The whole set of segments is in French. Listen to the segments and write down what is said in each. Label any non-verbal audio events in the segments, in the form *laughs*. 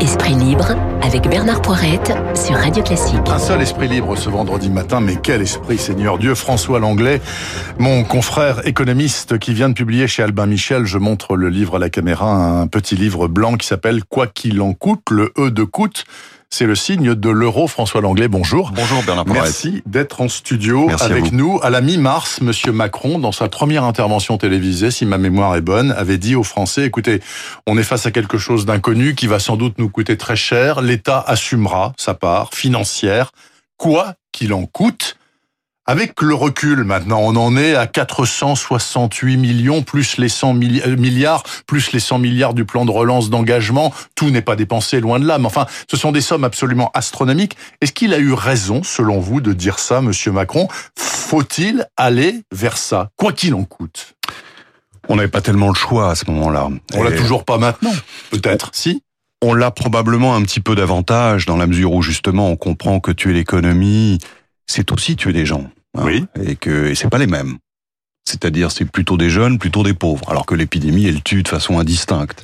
Esprit libre avec Bernard Poirette sur Radio Classique. Un seul esprit libre ce vendredi matin, mais quel esprit, Seigneur Dieu, François Langlais, mon confrère économiste qui vient de publier chez Albin Michel, je montre le livre à la caméra, un petit livre blanc qui s'appelle Quoi qu'il en coûte, le E de coûte. C'est le signe de l'euro. François Langlais, bonjour. Bonjour Bernard. Merci d'être en studio avec nous. À la mi-mars, Monsieur Macron, dans sa première intervention télévisée, si ma mémoire est bonne, avait dit aux Français, écoutez, on est face à quelque chose d'inconnu qui va sans doute nous coûter très cher. L'État assumera sa part financière, quoi qu'il en coûte. Avec le recul maintenant, on en est à 468 millions, plus les 100 euh, milliards, plus les 100 milliards du plan de relance d'engagement. Tout n'est pas dépensé, loin de là. Mais enfin, ce sont des sommes absolument astronomiques. Est-ce qu'il a eu raison, selon vous, de dire ça, Monsieur Macron? Faut-il aller vers ça, quoi qu'il en coûte? On n'avait pas tellement le choix à ce moment-là. On l'a toujours pas maintenant, peut-être, si on l'a probablement un petit peu davantage dans la mesure où justement on comprend que tuer l'économie, c'est aussi tuer des gens. Hein, oui. Et que et c'est pas les mêmes. C'est-à-dire, c'est plutôt des jeunes, plutôt des pauvres, alors que l'épidémie, elle tue de façon indistincte.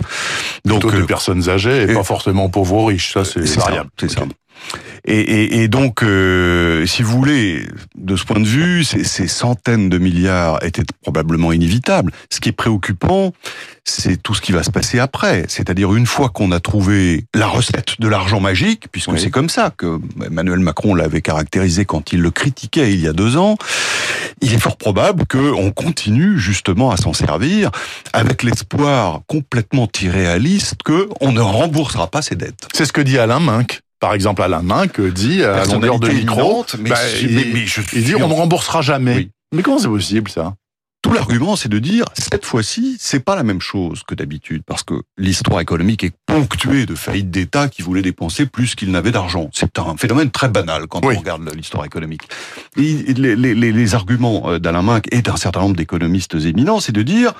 Donc, plutôt des euh, personnes âgées et, pas forcément pauvres ou riches. Ça, c'est variable. C'est ça. Et, et, et donc, euh, si vous voulez, de ce point de vue, ces, ces, centaines de milliards étaient probablement inévitables. Ce qui est préoccupant, c'est tout ce qui va se passer après. C'est-à-dire une fois qu'on a trouvé la recette de l'argent magique, puisque c'est comme ça que Emmanuel Macron l'avait caractérisé quand il le critiquait il y a deux ans, il est fort probable qu'on continue justement à s'en servir avec l'espoir complètement irréaliste qu'on ne remboursera pas ses dettes. C'est ce que dit Alain Minck par exemple Alain Minck dit à longueur de micro, mais, bah, il, je dit on ne remboursera jamais. Mais comment c'est possible ça? Tout l'argument, c'est de dire cette fois-ci, c'est pas la même chose que d'habitude, parce que l'histoire économique est ponctuée de faillites d'État qui voulaient dépenser plus qu'ils n'avaient d'argent. C'est un phénomène très banal quand on regarde l'histoire économique. Et les, les, les arguments euh, d'Alain Minck et d'un certain nombre d'économistes éminents, c'est de dire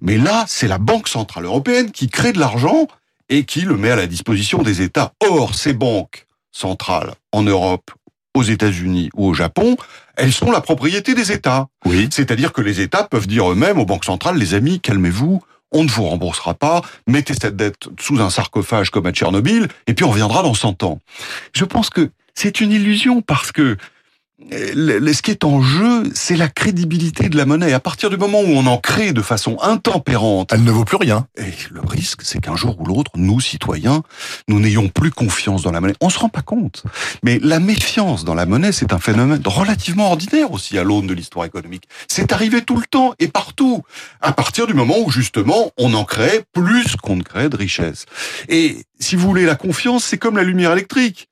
mais là, c'est la Banque centrale européenne qui crée de l'argent et qui le met à la disposition des États. Or, ces banques centrales en Europe, aux États-Unis ou au Japon, elles sont la propriété des États. Oui. C'est-à-dire que les États peuvent dire eux-mêmes aux banques centrales, les amis, calmez-vous, on ne vous remboursera pas, mettez cette dette sous un sarcophage comme à Tchernobyl, et puis on reviendra dans 100 ans. Je pense que c'est une illusion parce que ce qui est en jeu, c'est la crédibilité de la monnaie. À partir du moment où on en crée de façon intempérante, elle ne vaut plus rien. Et le risque, c'est qu'un jour ou l'autre, nous, citoyens, nous n'ayons plus confiance dans la monnaie. On se rend pas compte. Mais la méfiance dans la monnaie, c'est un phénomène relativement ordinaire aussi à l'aune de l'histoire économique. C'est arrivé tout le temps et partout. À partir du moment où, justement, on en crée plus qu'on ne crée de richesse. Et si vous voulez, la confiance, c'est comme la lumière électrique.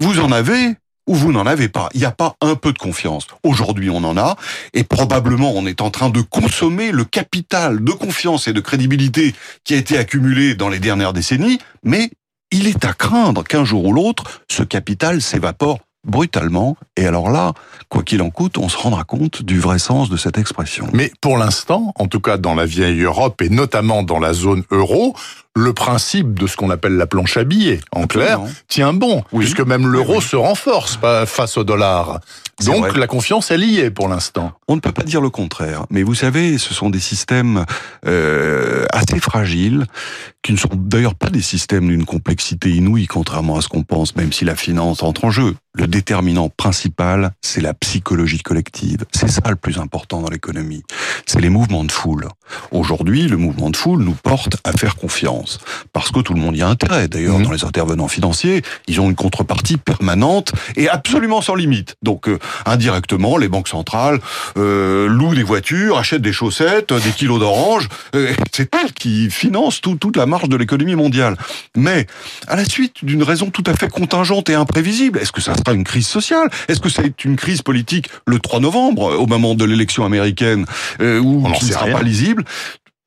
Vous en avez, ou vous n'en avez pas. Il n'y a pas un peu de confiance. Aujourd'hui, on en a, et probablement on est en train de consommer le capital de confiance et de crédibilité qui a été accumulé dans les dernières décennies, mais il est à craindre qu'un jour ou l'autre, ce capital s'évapore brutalement. Et alors là, quoi qu'il en coûte, on se rendra compte du vrai sens de cette expression. Mais pour l'instant, en tout cas dans la vieille Europe et notamment dans la zone euro, le principe de ce qu'on appelle la planche à billets, en clair, tient bon, puisque même l'euro se renforce face au dollar. Donc la confiance est liée pour l'instant. On ne peut pas dire le contraire, mais vous savez, ce sont des systèmes euh, assez fragiles, qui ne sont d'ailleurs pas des systèmes d'une complexité inouïe, contrairement à ce qu'on pense, même si la finance entre en jeu. Le déterminant principal, c'est la psychologie collective. C'est ça le plus important dans l'économie. C'est les mouvements de foule. Aujourd'hui, le mouvement de foule nous porte à faire confiance. Parce que tout le monde y a intérêt. D'ailleurs, mmh. dans les intervenants financiers, ils ont une contrepartie permanente et absolument sans limite. Donc, euh, indirectement, les banques centrales euh, louent des voitures, achètent des chaussettes, des kilos d'oranges. Euh, c'est elles qui financent toute la marge de l'économie mondiale. Mais, à la suite d'une raison tout à fait contingente et imprévisible, est-ce que ça sera une crise sociale? Est-ce que c'est une crise politique le 3 novembre, au moment de l'élection américaine, euh, où qui ne sera pas lisible?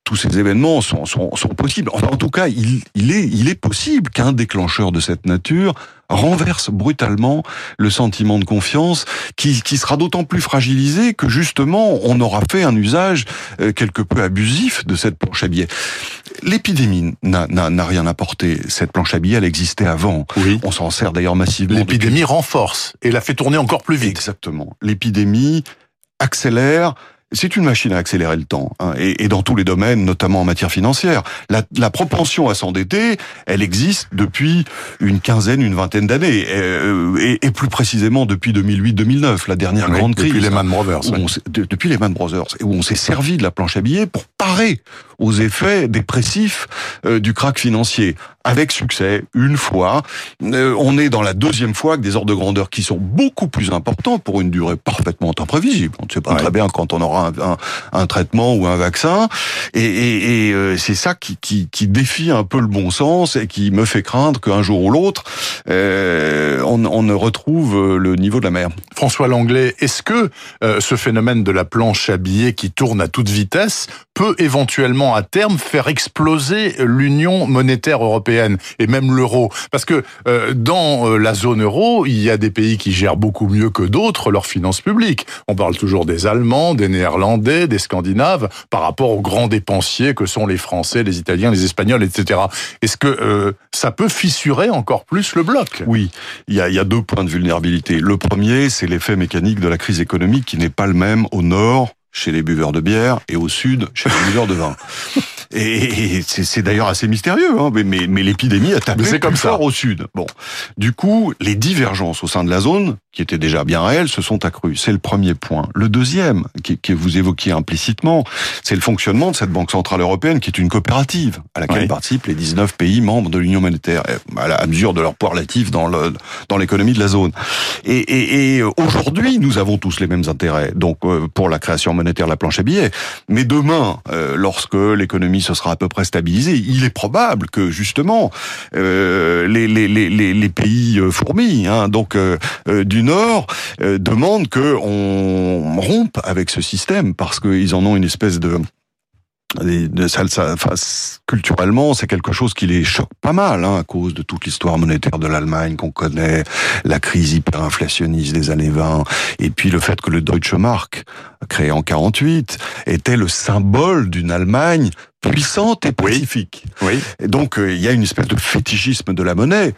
Tous ces événements sont, sont, sont possibles. Enfin, en tout cas, il, il, est, il est possible qu'un déclencheur de cette nature renverse brutalement le sentiment de confiance qui, qui sera d'autant plus fragilisé que justement on aura fait un usage euh, quelque peu abusif de cette planche à billets. L'épidémie n'a rien apporté. Cette planche à billets, elle existait avant. Oui. On s'en sert d'ailleurs massivement. L'épidémie renforce et la fait tourner encore plus vite. Exactement. L'épidémie accélère c'est une machine à accélérer le temps, hein, et, et, dans tous les domaines, notamment en matière financière. La, la propension à s'endetter, elle existe depuis une quinzaine, une vingtaine d'années, euh, et, et, plus précisément depuis 2008-2009, la dernière grande crise. Depuis Lehman Brothers. depuis Lehman Brothers, où on s'est servi de la planche à billets pour parer aux effets dépressifs euh, du krach financier avec succès une fois. Euh, on est dans la deuxième fois avec des ordres de grandeur qui sont beaucoup plus importants pour une durée parfaitement imprévisible. On ne sait pas très bien quand on aura un, un, traitement ou un vaccin. Et, et, et euh, c'est ça qui, qui, qui, défie un peu le bon sens et qui me fait craindre qu'un jour ou l'autre, on, on, ne retrouve le niveau de la mer. François Langlais, est-ce que ce phénomène de la planche à billets qui tourne à toute vitesse peut éventuellement à terme faire exploser l'union monétaire européenne et même l'euro. Parce que euh, dans euh, la zone euro, il y a des pays qui gèrent beaucoup mieux que d'autres leurs finances publiques. On parle toujours des Allemands, des Néerlandais, des Scandinaves, par rapport aux grands dépensiers que sont les Français, les Italiens, les Espagnols, etc. Est-ce que euh, ça peut fissurer encore plus le bloc? Oui, il y, a, il y a deux points de vulnérabilité. Le premier, c'est l'effet mécanique de la crise économique qui n'est pas le même au nord chez les buveurs de bière et au sud chez les buveurs de vin. *laughs* Et, c'est d'ailleurs assez mystérieux, hein, mais, mais, l'épidémie a tapé plus comme fort au sud. Bon, du coup, les divergences au sein de la zone, qui étaient déjà bien réelles, se sont accrues. C'est le premier point. Le deuxième, qui, que vous évoquiez implicitement, c'est le fonctionnement de cette Banque Centrale Européenne, qui est une coopérative à laquelle participent les 19 pays membres de l'Union monétaire, à la mesure de leur poids relatif dans le dans l'économie de la zone. Et, et, et aujourd'hui, nous avons tous les mêmes intérêts. Donc, euh, pour la création monétaire, la planche à billets. Mais demain, euh, lorsque l'économie se sera à peu près stabilisée, il est probable que justement euh, les, les, les, les, pays euh, fourmis, hein, donc euh, du Nord, demandent que on rompe avec ce système parce qu'ils en ont une espèce de ça, ça, enfin, culturellement, c'est quelque chose qui les choque pas mal, hein, à cause de toute l'histoire monétaire de l'Allemagne qu'on connaît, la crise hyperinflationniste des années 20, et puis le fait que le Deutsche Mark, créé en 48, était le symbole d'une Allemagne puissante et pacifique. Oui. Et donc, euh, il y a une espèce de fétichisme de la monnaie.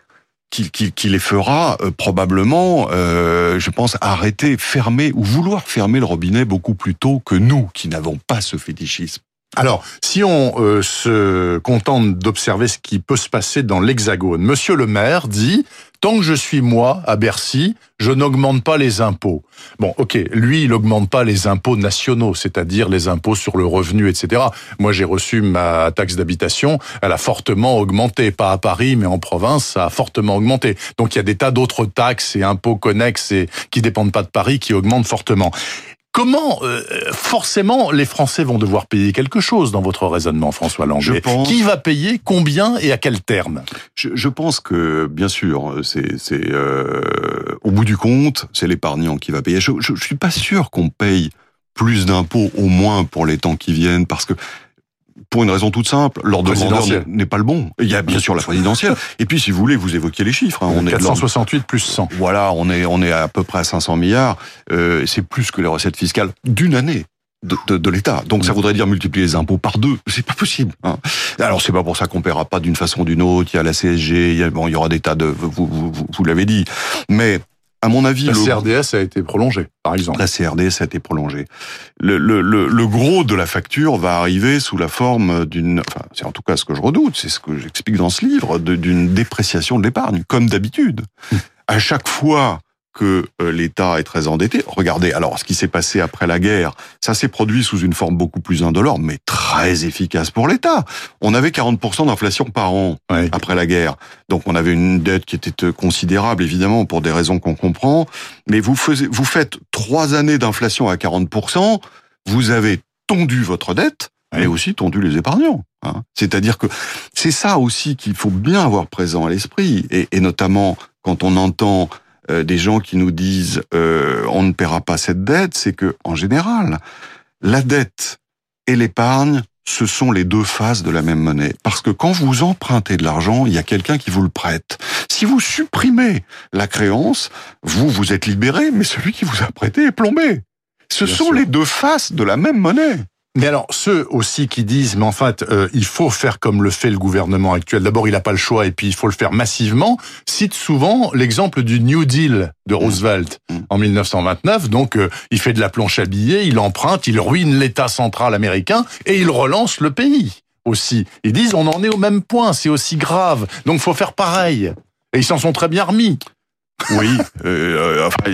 Qui, qui, qui les fera euh, probablement, euh, je pense, arrêter, fermer ou vouloir fermer le robinet beaucoup plus tôt que nous, qui n'avons pas ce fétichisme. Alors, si on euh, se contente d'observer ce qui peut se passer dans l'Hexagone, Monsieur le maire dit tant que je suis moi à Bercy, je n'augmente pas les impôts. Bon, ok, lui, il n'augmente pas les impôts nationaux, c'est-à-dire les impôts sur le revenu, etc. Moi, j'ai reçu ma taxe d'habitation, elle a fortement augmenté, pas à Paris, mais en province, ça a fortement augmenté. Donc, il y a des tas d'autres taxes et impôts connexes et qui dépendent pas de Paris qui augmentent fortement. Comment euh, forcément les Français vont devoir payer quelque chose dans votre raisonnement, François Langlais Qui va payer Combien et à quel terme? Je, je, pense que bien sûr, c'est euh, au bout du compte, c'est l'épargnant qui va payer. Je, je suis pas sûr qu'on paye plus d'impôts au moins pour les temps qui viennent parce que pour une raison toute simple, l'ordre de grandeur n'est pas le bon. Il y a bien sûr la présidentielle. Et puis, si vous voulez, vous évoquez les chiffres. Hein. On 468 plus 100. Voilà, on est on est à peu près à 500 milliards. Euh, c'est plus que les recettes fiscales d'une année. De, de, de l'État. Donc ça voudrait dire multiplier les impôts par deux. C'est pas possible. Hein. Alors c'est pas pour ça qu'on paiera pas d'une façon ou d'une autre. Il y a la CSG, il y, a, bon, il y aura des tas de... Vous, vous, vous, vous l'avez dit. Mais à mon avis, la CRDS a été prolongée, par exemple. La CRDS a été prolongée. Le, le, le, le gros de la facture va arriver sous la forme d'une, enfin, c'est en tout cas ce que je redoute, c'est ce que j'explique dans ce livre, d'une dépréciation de l'épargne, comme d'habitude. à chaque fois que euh, l'État est très endetté. Regardez, alors ce qui s'est passé après la guerre, ça s'est produit sous une forme beaucoup plus indolore, mais très efficace pour l'État. On avait 40% d'inflation par an après la guerre. Donc on avait une dette qui était euh, considérable, évidemment, pour des raisons qu'on comprend. Mais vous, faisiez, vous faites trois années d'inflation à 40%, vous avez tondu votre dette, mais aussi tondu les épargnants. Hein. C'est-à-dire que c'est ça aussi qu'il faut bien avoir présent à l'esprit, et, et notamment quand on entend euh, des gens qui nous disent euh, on ne paiera pas cette dette, c'est que en général, la dette et l'épargne, ce sont les deux faces de la même monnaie. Parce que quand vous empruntez de l'argent, il y a quelqu'un qui vous le prête. Si vous supprimez la créance, vous, vous êtes libéré, mais celui qui vous a prêté est plombé. Ce sont les deux faces de la même monnaie. Mais alors, ceux aussi qui disent, mais en fait, euh, il faut faire comme le fait le gouvernement actuel. D'abord, il n'a pas le choix, et puis il faut le faire massivement. Citent souvent l'exemple du New Deal de mmh. Roosevelt mmh. en 1929. Donc, euh, il fait de la planche à billets, il emprunte, il ruine l'État central américain, et il relance le pays aussi. Ils disent, on en est au même point, c'est aussi grave. Donc, faut faire pareil. Et ils s'en sont très bien remis. Oui, euh, enfin,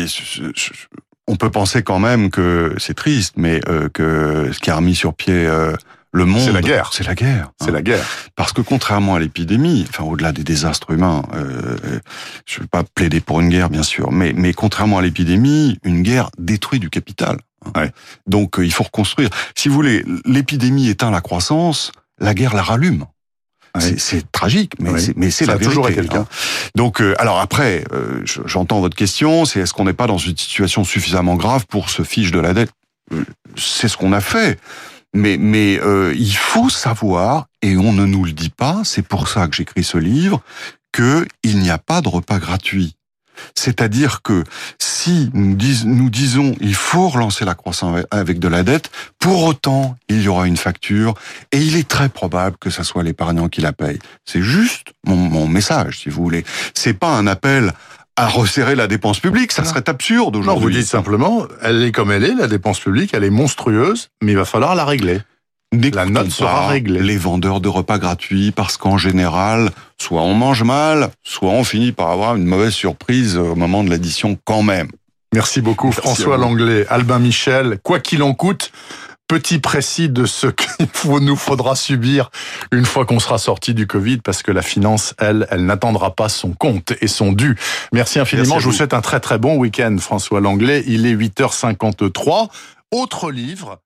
on peut penser quand même que c'est triste, mais euh, que ce qui a remis sur pied euh, le monde, c'est la guerre. C'est la guerre. C'est la guerre. Parce que contrairement à l'épidémie, enfin au-delà des désastres humains, euh, je ne vais pas plaider pour une guerre bien sûr, mais mais contrairement à l'épidémie, une guerre détruit du capital. Ouais. Donc il faut reconstruire. Si vous voulez, l'épidémie éteint la croissance, la guerre la rallume. C'est tragique, mais c'est mais c'est la vérité. Toujours été hein. Donc, euh, alors après, euh, j'entends votre question. C'est est-ce qu'on n'est pas dans une situation suffisamment grave pour se fiche de la dette? Euh, C'est ce qu'on a fait. Mais, mais il faut savoir, et on ne nous le dit pas, c'est pour ça que j'écris ce livre, qu'il n'y a pas de repas gratuit. C'est-à-dire que si nous, disons il faut relancer la croissance avec de la dette, pour autant il y aura une facture et il est très probable que ce soit l'épargnant qui la paye. C'est juste mon, message, si vous voulez. C'est pas un appel à resserrer la dépense publique, ça serait absurde aujourd'hui. Non, vous dites simplement, elle est comme elle est, la dépense publique, elle est monstrueuse, mais il va falloir la régler la note sera réglée. Les vendeurs de repas gratuits, parce qu'en général, soit on mange mal, soit on finit par avoir une mauvaise surprise au moment de l'addition quand même. Merci beaucoup François Langlais, Albin Michel, quoi qu'il en coûte, petit précis de ce *laughs* qu'il nous faudra subir une fois qu'on sera sorti du Covid, parce que la finance, elle, elle n'attendra pas son compte et son dû. Merci infiniment. Je vous souhaite un très très bon week-end, François Langlais. Il est 8h53. Autre livre.